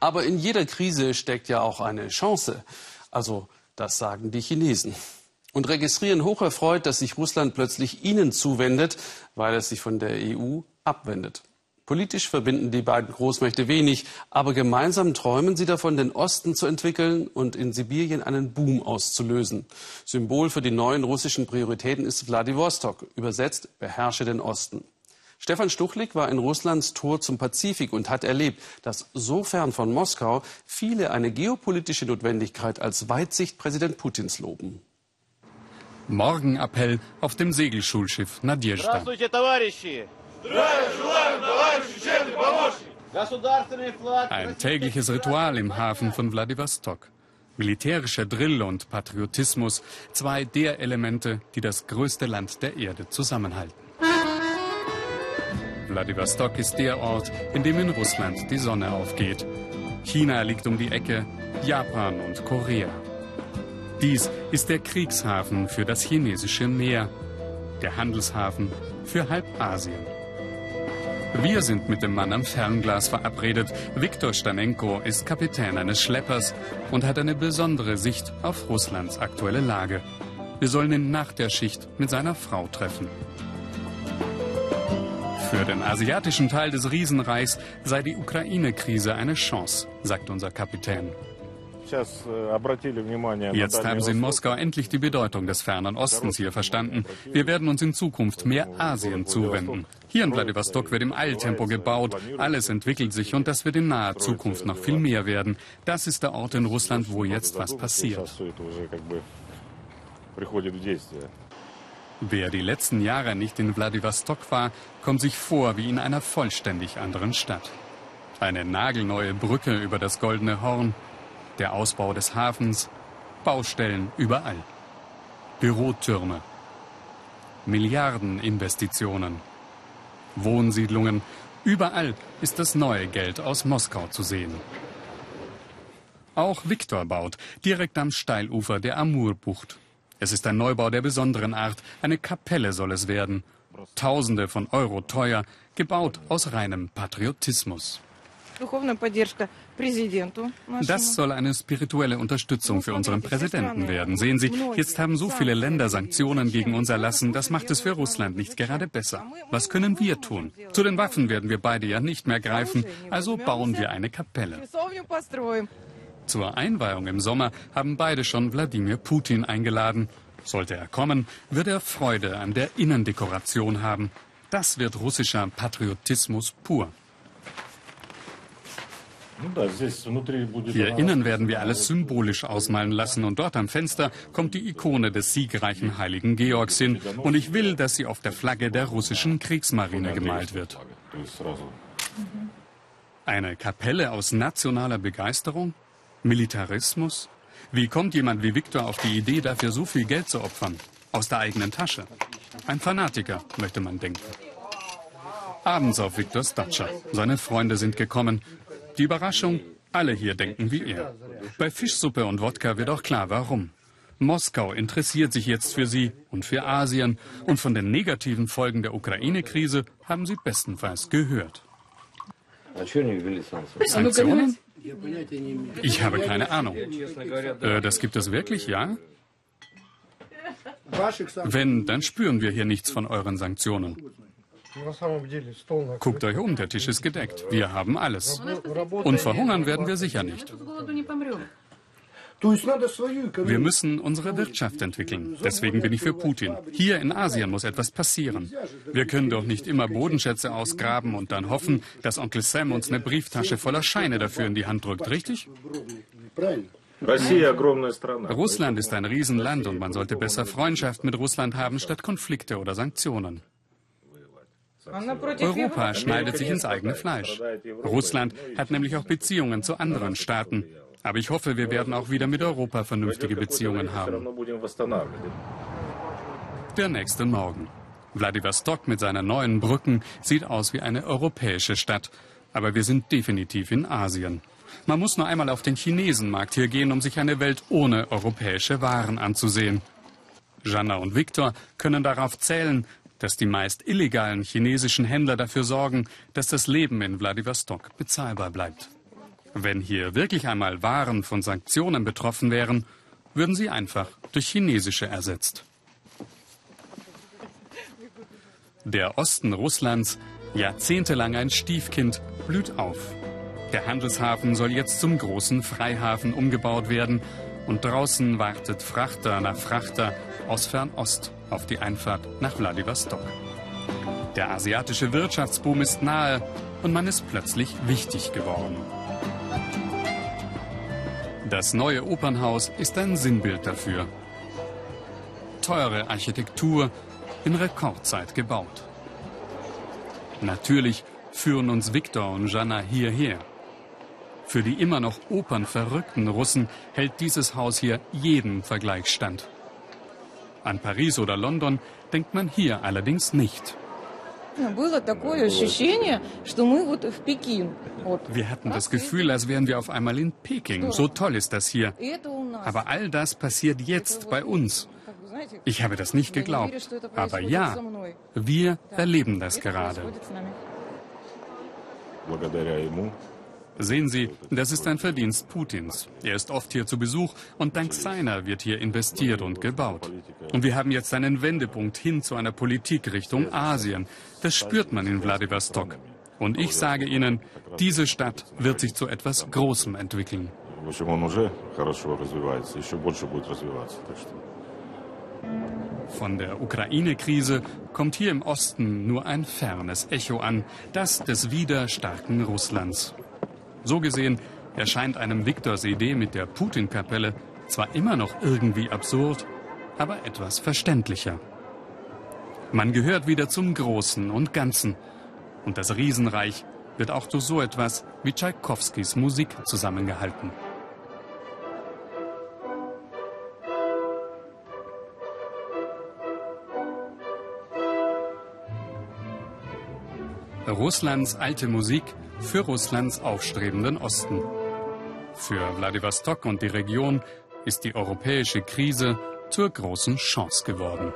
Aber in jeder Krise steckt ja auch eine Chance. Also, das sagen die Chinesen. Und registrieren hocherfreut, dass sich Russland plötzlich ihnen zuwendet, weil es sich von der EU abwendet. Politisch verbinden die beiden Großmächte wenig, aber gemeinsam träumen sie davon, den Osten zu entwickeln und in Sibirien einen Boom auszulösen. Symbol für die neuen russischen Prioritäten ist Wladiwostok, übersetzt beherrsche den Osten. Stefan Stuchlik war in Russlands Tor zum Pazifik und hat erlebt, dass so fern von Moskau viele eine geopolitische Notwendigkeit als Weitsicht Präsident Putins loben. Morgenappell auf dem Segelschulschiff Nadjezhda. Ein tägliches Ritual im Hafen von Wladiwostok. Militärischer Drill und Patriotismus, zwei der Elemente, die das größte Land der Erde zusammenhalten. Wladiwostok ist der Ort, in dem in Russland die Sonne aufgeht. China liegt um die Ecke, Japan und Korea. Dies ist der Kriegshafen für das chinesische Meer, der Handelshafen für halb Asien. Wir sind mit dem Mann am Fernglas verabredet. Viktor Stanenko ist Kapitän eines Schleppers und hat eine besondere Sicht auf Russlands aktuelle Lage. Wir sollen ihn nach der Schicht mit seiner Frau treffen. Für den asiatischen Teil des Riesenreichs sei die Ukraine-Krise eine Chance, sagt unser Kapitän. Э, Jetzt haben Sie in Moskau endlich die Bedeutung des fernen Ostens hier verstanden. Wir werden uns in Zukunft mehr Asien zuwenden. Hier in Vladivostok wird im Eiltempo gebaut, alles entwickelt sich und das wird in naher Zukunft noch viel mehr werden. Das ist der Ort in Russland, wo jetzt was passiert. Wer die letzten Jahre nicht in Vladivostok war, kommt sich vor wie in einer vollständig anderen Stadt. Eine nagelneue Brücke über das Goldene Horn, der Ausbau des Hafens, Baustellen überall. Bürotürme, Milliardeninvestitionen, Wohnsiedlungen, überall ist das neue Geld aus Moskau zu sehen. Auch Viktor baut, direkt am Steilufer der Amurbucht. Es ist ein Neubau der besonderen Art, eine Kapelle soll es werden. Tausende von Euro teuer, gebaut aus reinem Patriotismus. Das soll eine spirituelle Unterstützung für unseren Präsidenten werden. Sehen Sie, jetzt haben so viele Länder Sanktionen gegen uns erlassen. Das macht es für Russland nicht gerade besser. Was können wir tun? Zu den Waffen werden wir beide ja nicht mehr greifen. Also bauen wir eine Kapelle. Zur Einweihung im Sommer haben beide schon Wladimir Putin eingeladen. Sollte er kommen, wird er Freude an der Innendekoration haben. Das wird russischer Patriotismus pur. Hier innen werden wir alles symbolisch ausmalen lassen und dort am Fenster kommt die Ikone des siegreichen heiligen Georgs hin und ich will, dass sie auf der Flagge der russischen Kriegsmarine gemalt wird. Eine Kapelle aus nationaler Begeisterung? Militarismus? Wie kommt jemand wie Viktor auf die Idee, dafür so viel Geld zu opfern? Aus der eigenen Tasche. Ein Fanatiker, möchte man denken. Abends auf Viktors Datscha. Seine Freunde sind gekommen. Die Überraschung, alle hier denken wie er. Bei Fischsuppe und Wodka wird auch klar, warum. Moskau interessiert sich jetzt für sie und für Asien und von den negativen Folgen der Ukraine-Krise haben sie bestenfalls gehört. Sanktionen? Ich habe keine Ahnung. Äh, das gibt es wirklich, ja? Wenn, dann spüren wir hier nichts von euren Sanktionen. Guckt euch um, der Tisch ist gedeckt. Wir haben alles. Und verhungern werden wir sicher nicht. Wir müssen unsere Wirtschaft entwickeln. Deswegen bin ich für Putin. Hier in Asien muss etwas passieren. Wir können doch nicht immer Bodenschätze ausgraben und dann hoffen, dass Onkel Sam uns eine Brieftasche voller Scheine dafür in die Hand drückt, richtig? Russland ist ein Riesenland und man sollte besser Freundschaft mit Russland haben statt Konflikte oder Sanktionen. Europa schneidet sich ins eigene Fleisch. Russland hat nämlich auch Beziehungen zu anderen Staaten. Aber ich hoffe, wir werden auch wieder mit Europa vernünftige Beziehungen haben. Der nächste Morgen. Vladivostok mit seinen neuen Brücken sieht aus wie eine europäische Stadt. Aber wir sind definitiv in Asien. Man muss nur einmal auf den Chinesenmarkt hier gehen, um sich eine Welt ohne europäische Waren anzusehen. Jana und Viktor können darauf zählen, dass die meist illegalen chinesischen Händler dafür sorgen, dass das Leben in Vladivostok bezahlbar bleibt. Wenn hier wirklich einmal Waren von Sanktionen betroffen wären, würden sie einfach durch chinesische ersetzt. Der Osten Russlands, jahrzehntelang ein Stiefkind, blüht auf. Der Handelshafen soll jetzt zum großen Freihafen umgebaut werden und draußen wartet Frachter nach Frachter aus Fernost auf die Einfahrt nach Wladiwostok. Der asiatische Wirtschaftsboom ist nahe und man ist plötzlich wichtig geworden. Das neue Opernhaus ist ein Sinnbild dafür. Teure Architektur, in Rekordzeit gebaut. Natürlich führen uns Viktor und Jana hierher. Für die immer noch opernverrückten Russen hält dieses Haus hier jeden Vergleich stand. An Paris oder London denkt man hier allerdings nicht. Wir hatten das Gefühl, als wären wir auf einmal in Peking. So toll ist das hier. Aber all das passiert jetzt bei uns. Ich habe das nicht geglaubt. Aber ja, wir erleben das gerade. Sehen Sie, das ist ein Verdienst Putins. Er ist oft hier zu Besuch und dank seiner wird hier investiert und gebaut. Und wir haben jetzt einen Wendepunkt hin zu einer Politik Richtung Asien. Das spürt man in Wladiwostok. Und ich sage Ihnen, diese Stadt wird sich zu etwas Großem entwickeln. Von der Ukraine-Krise kommt hier im Osten nur ein fernes Echo an, das des wieder starken Russlands. So gesehen erscheint einem Viktors Idee mit der Putin-Kapelle zwar immer noch irgendwie absurd, aber etwas verständlicher. Man gehört wieder zum Großen und Ganzen. Und das Riesenreich wird auch durch so etwas wie Tschaikowskis Musik zusammengehalten. Russlands alte Musik für Russlands aufstrebenden Osten. Für Wladiwostok und die Region ist die europäische Krise zur großen Chance geworden.